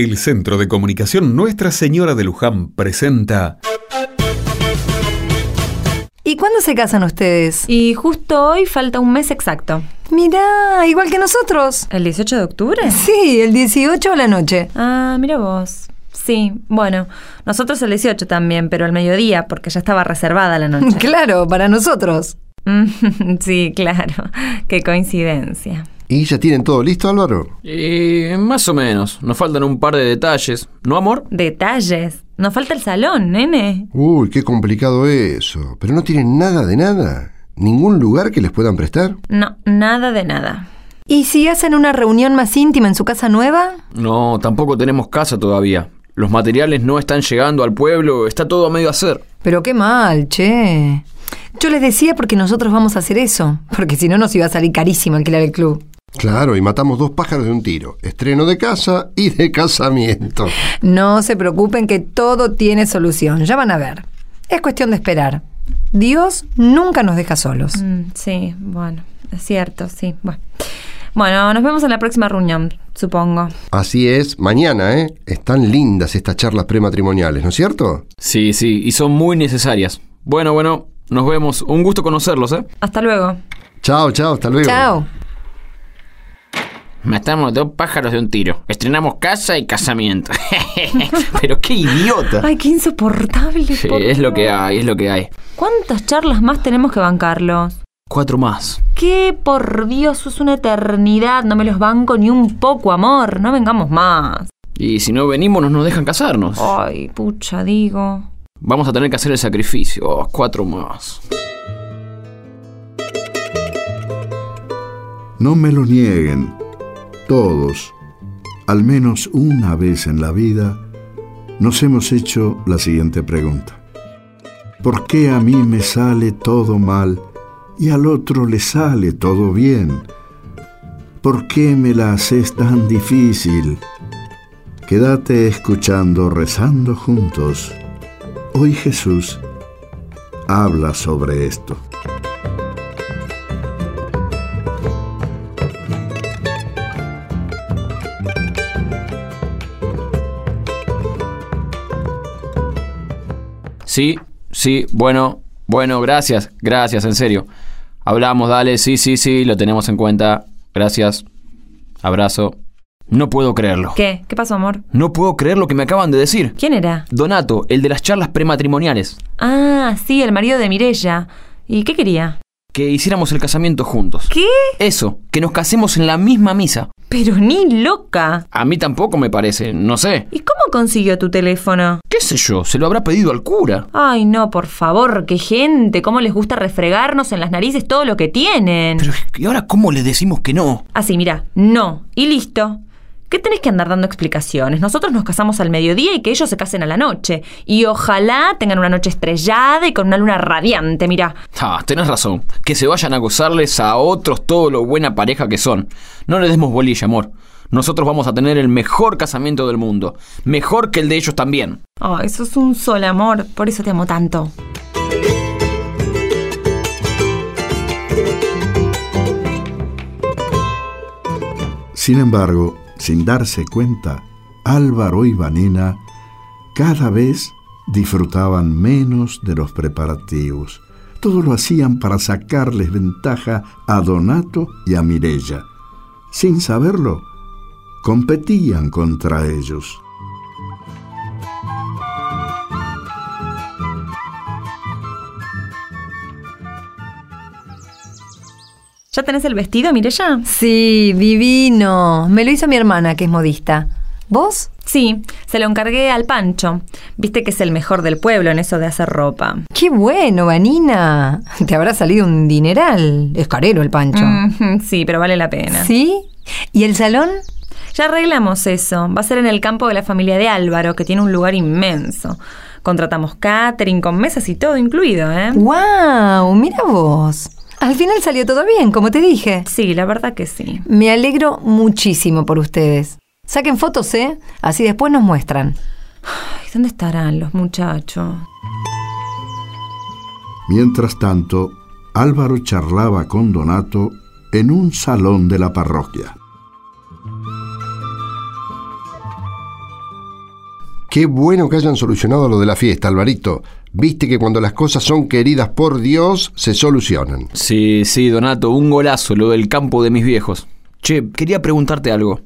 El Centro de Comunicación Nuestra Señora de Luján presenta... ¿Y cuándo se casan ustedes? Y justo hoy falta un mes exacto. Mirá, igual que nosotros. ¿El 18 de octubre? Sí, el 18 a la noche. Ah, mira vos. Sí, bueno, nosotros el 18 también, pero al mediodía, porque ya estaba reservada la noche. Claro, para nosotros. sí, claro. Qué coincidencia. ¿Y ya tienen todo listo, Álvaro? Y más o menos. Nos faltan un par de detalles. ¿No, amor? Detalles. Nos falta el salón, nene. Uy, qué complicado eso. Pero no tienen nada de nada. ¿Ningún lugar que les puedan prestar? No, nada de nada. ¿Y si hacen una reunión más íntima en su casa nueva? No, tampoco tenemos casa todavía. Los materiales no están llegando al pueblo, está todo a medio hacer. Pero qué mal, che. Yo les decía porque nosotros vamos a hacer eso, porque si no nos iba a salir carísimo alquilar el club. Claro, y matamos dos pájaros de un tiro. Estreno de casa y de casamiento. No se preocupen que todo tiene solución, ya van a ver. Es cuestión de esperar. Dios nunca nos deja solos. Mm, sí, bueno, es cierto, sí. Bueno. bueno, nos vemos en la próxima reunión, supongo. Así es, mañana, ¿eh? Están lindas estas charlas prematrimoniales, ¿no es cierto? Sí, sí, y son muy necesarias. Bueno, bueno, nos vemos. Un gusto conocerlos, ¿eh? Hasta luego. Chao, chao, hasta luego. Chao. Matamos dos pájaros de un tiro. Estrenamos casa y casamiento. Pero qué idiota. Ay, qué insoportable. Sí, es lo que hay, es lo que hay. ¿Cuántas charlas más tenemos que bancarlos? Cuatro más. ¿Qué? Por Dios, es una eternidad. No me los banco ni un poco, amor. No vengamos más. Y si no venimos, no nos dejan casarnos. Ay, pucha, digo. Vamos a tener que hacer el sacrificio. Oh, cuatro más. No me lo nieguen. Todos, al menos una vez en la vida, nos hemos hecho la siguiente pregunta. ¿Por qué a mí me sale todo mal y al otro le sale todo bien? ¿Por qué me la haces tan difícil? Quédate escuchando, rezando juntos. Hoy Jesús habla sobre esto. Sí, sí, bueno, bueno, gracias, gracias, en serio. Hablamos, dale, sí, sí, sí, lo tenemos en cuenta. Gracias. Abrazo. No puedo creerlo. ¿Qué? ¿Qué pasó, amor? No puedo creer lo que me acaban de decir. ¿Quién era? Donato, el de las charlas prematrimoniales. Ah, sí, el marido de Mirella. ¿Y qué quería? Que hiciéramos el casamiento juntos. ¿Qué? Eso, que nos casemos en la misma misa. Pero ni loca. A mí tampoco me parece, no sé. ¿Y cómo consiguió tu teléfono? ¿Qué sé yo? Se lo habrá pedido al cura. Ay, no, por favor, qué gente, cómo les gusta refregarnos en las narices todo lo que tienen. Pero, ¿y ahora cómo le decimos que no? Así, mira, no, y listo. ¿Qué tenés que andar dando explicaciones? Nosotros nos casamos al mediodía y que ellos se casen a la noche. Y ojalá tengan una noche estrellada y con una luna radiante, mira. Ah, tenés razón. Que se vayan a gozarles a otros todo lo buena pareja que son. No le demos bolilla, amor. Nosotros vamos a tener el mejor casamiento del mundo. Mejor que el de ellos también. Ay, eso es un sol amor, por eso te amo tanto. Sin embargo, sin darse cuenta, Álvaro y Vanina cada vez disfrutaban menos de los preparativos. Todo lo hacían para sacarles ventaja a Donato y a Mirella. Sin saberlo, competían contra ellos. ¿Ya tenés el vestido, Mirella? Sí, divino. Me lo hizo mi hermana, que es modista. ¿Vos? Sí, se lo encargué al Pancho. Viste que es el mejor del pueblo en eso de hacer ropa. Qué bueno, Vanina. Te habrá salido un dineral. Es carero el pancho. Sí, pero vale la pena. ¿Sí? ¿Y el salón? Ya arreglamos eso. Va a ser en el campo de la familia de Álvaro, que tiene un lugar inmenso. Contratamos catering con mesas y todo incluido, ¿eh? ¡Wow! Mira vos. Al final salió todo bien, como te dije. Sí, la verdad que sí. Me alegro muchísimo por ustedes. Saquen fotos, ¿eh? Así después nos muestran. Ay, ¿dónde estarán los muchachos? Mientras tanto, Álvaro charlaba con Donato en un salón de la parroquia. Qué bueno que hayan solucionado lo de la fiesta, Alvarito. Viste que cuando las cosas son queridas por Dios, se solucionan. Sí, sí, Donato, un golazo lo del campo de mis viejos. Che, quería preguntarte algo.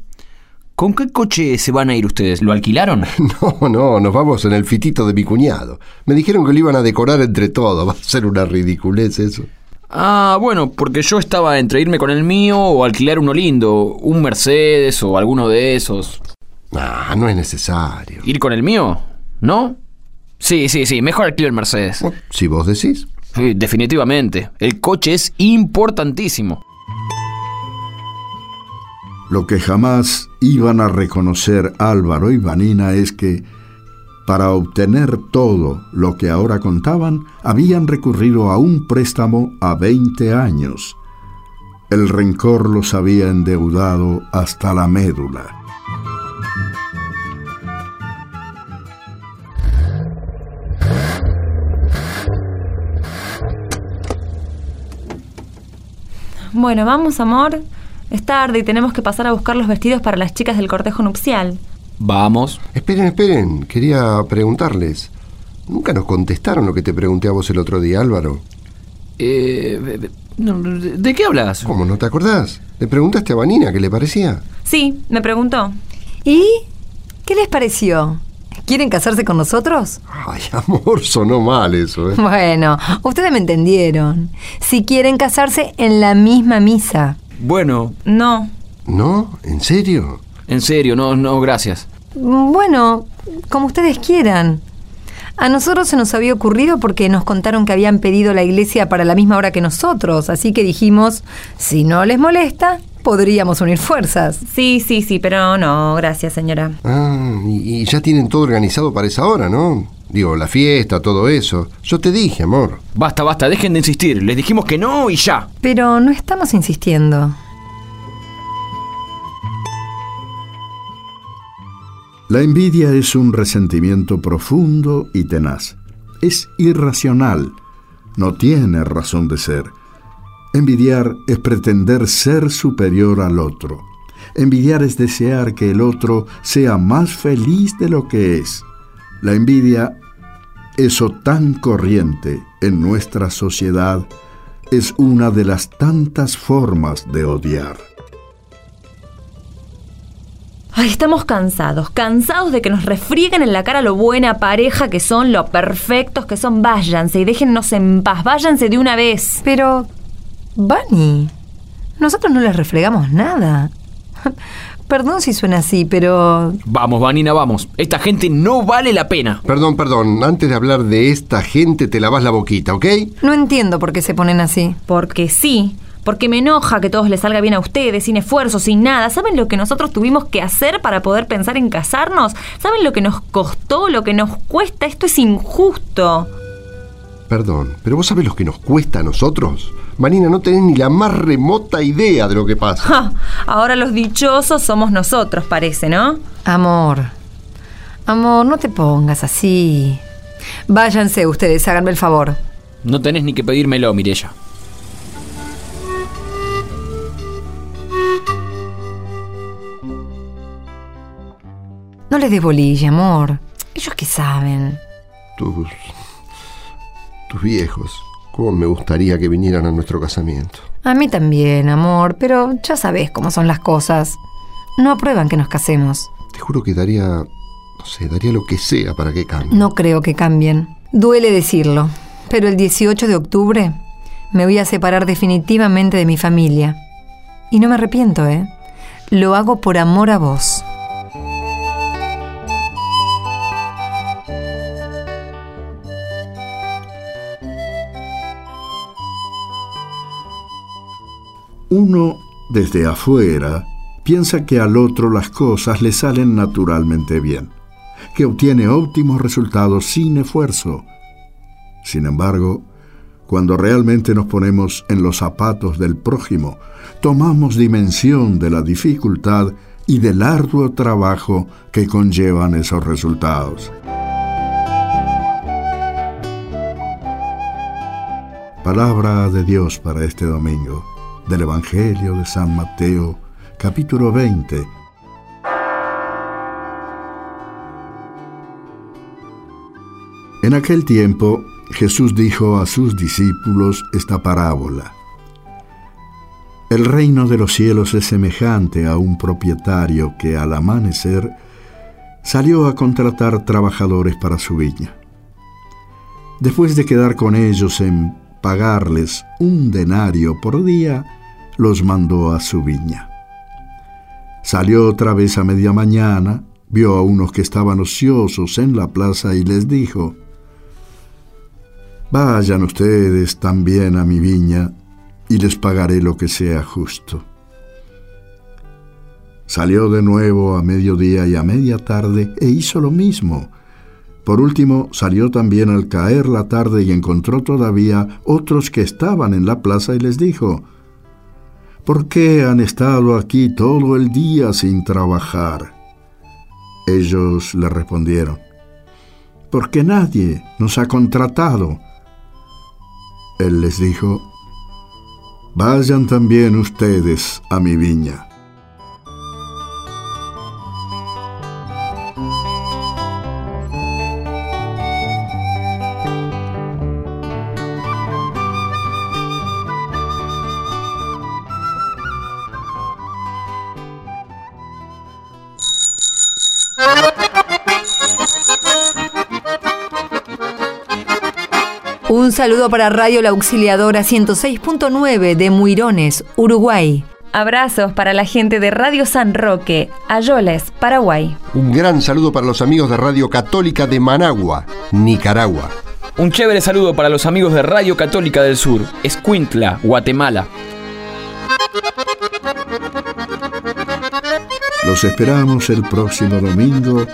¿Con qué coche se van a ir ustedes? ¿Lo alquilaron? No, no, nos vamos en el fitito de mi cuñado. Me dijeron que lo iban a decorar entre todos. Va a ser una ridiculez eso. Ah, bueno, porque yo estaba entre irme con el mío o alquilar uno lindo, un Mercedes o alguno de esos. Ah, no es necesario. ¿Ir con el mío? ¿No? Sí, sí, sí, mejor alquilo el Mercedes. Bueno, Si vos decís. Sí, definitivamente. El coche es importantísimo. Lo que jamás iban a reconocer Álvaro y Vanina es que, para obtener todo lo que ahora contaban, habían recurrido a un préstamo a 20 años. El rencor los había endeudado hasta la médula. Bueno, vamos, amor. Es tarde y tenemos que pasar a buscar los vestidos para las chicas del cortejo nupcial. Vamos. Esperen, esperen. Quería preguntarles. Nunca nos contestaron lo que te pregunté a vos el otro día, Álvaro. Eh, no, ¿De de qué hablas? ¿Cómo no te acordás? Le preguntaste a Vanina qué le parecía. Sí, me preguntó. ¿Y qué les pareció? ¿Quieren casarse con nosotros? Ay, amor, sonó mal eso, ¿eh? Bueno, ustedes me entendieron. Si quieren casarse en la misma misa. Bueno, No. ¿No? ¿En serio? en serio, no, no, gracias. Bueno, como ustedes quieran. A nosotros se nos había ocurrido porque nos contaron que habían pedido la iglesia para la misma hora que nosotros, así que dijimos, si no les molesta, podríamos unir fuerzas. Sí, sí, sí, pero no, gracias, señora. Ah, y, y ya tienen todo organizado para esa hora, ¿no? Digo, la fiesta, todo eso. Yo te dije, amor. Basta, basta, dejen de insistir. Les dijimos que no y ya. Pero no estamos insistiendo. La envidia es un resentimiento profundo y tenaz. Es irracional, no tiene razón de ser. Envidiar es pretender ser superior al otro. Envidiar es desear que el otro sea más feliz de lo que es. La envidia, eso tan corriente en nuestra sociedad, es una de las tantas formas de odiar. Ay, estamos cansados, cansados de que nos refrieguen en la cara lo buena pareja que son, lo perfectos que son. Váyanse y déjennos en paz, váyanse de una vez. Pero, Bunny, nosotros no les refregamos nada. Perdón si suena así, pero... Vamos, Vanina, vamos. Esta gente no vale la pena. Perdón, perdón. Antes de hablar de esta gente, te lavas la boquita, ¿ok? No entiendo por qué se ponen así. Porque sí, porque me enoja que todo les salga bien a ustedes, sin esfuerzo, sin nada. ¿Saben lo que nosotros tuvimos que hacer para poder pensar en casarnos? ¿Saben lo que nos costó, lo que nos cuesta? Esto es injusto. Perdón, pero vos sabés lo que nos cuesta a nosotros. Manina, no tenés ni la más remota idea de lo que pasa. Ja, ahora los dichosos somos nosotros, parece, ¿no? Amor, amor, no te pongas así. Váyanse ustedes, háganme el favor. No tenés ni que pedírmelo, Mirella. No les des bolilla, amor. Ellos qué saben. Tus. Tus viejos. Cómo me gustaría que vinieran a nuestro casamiento. A mí también, amor, pero ya sabes cómo son las cosas. No aprueban que nos casemos. Te juro que daría. no sé, daría lo que sea para que cambie. No creo que cambien. Duele decirlo, pero el 18 de octubre me voy a separar definitivamente de mi familia. Y no me arrepiento, ¿eh? Lo hago por amor a vos. Uno, desde afuera, piensa que al otro las cosas le salen naturalmente bien, que obtiene óptimos resultados sin esfuerzo. Sin embargo, cuando realmente nos ponemos en los zapatos del prójimo, tomamos dimensión de la dificultad y del arduo trabajo que conllevan esos resultados. Palabra de Dios para este domingo del Evangelio de San Mateo, capítulo 20. En aquel tiempo Jesús dijo a sus discípulos esta parábola. El reino de los cielos es semejante a un propietario que al amanecer salió a contratar trabajadores para su viña. Después de quedar con ellos en pagarles un denario por día, los mandó a su viña. Salió otra vez a media mañana, vio a unos que estaban ociosos en la plaza y les dijo, Vayan ustedes también a mi viña y les pagaré lo que sea justo. Salió de nuevo a mediodía y a media tarde e hizo lo mismo. Por último, salió también al caer la tarde y encontró todavía otros que estaban en la plaza y les dijo, ¿Por qué han estado aquí todo el día sin trabajar? Ellos le respondieron, porque nadie nos ha contratado. Él les dijo, Vayan también ustedes a mi viña. Saludo para Radio La Auxiliadora 106.9 de Muirones, Uruguay. Abrazos para la gente de Radio San Roque, Ayoles, Paraguay. Un gran saludo para los amigos de Radio Católica de Managua, Nicaragua. Un chévere saludo para los amigos de Radio Católica del Sur, Escuintla, Guatemala. Los esperamos el próximo domingo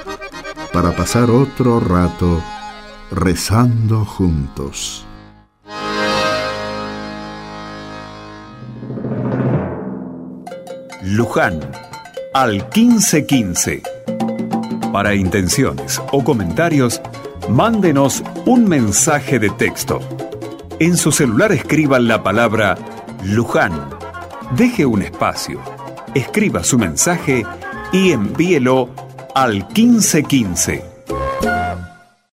para pasar otro rato rezando juntos. Luján, al 1515. Para intenciones o comentarios, mándenos un mensaje de texto. En su celular escriban la palabra Luján. Deje un espacio, escriba su mensaje y envíelo al 1515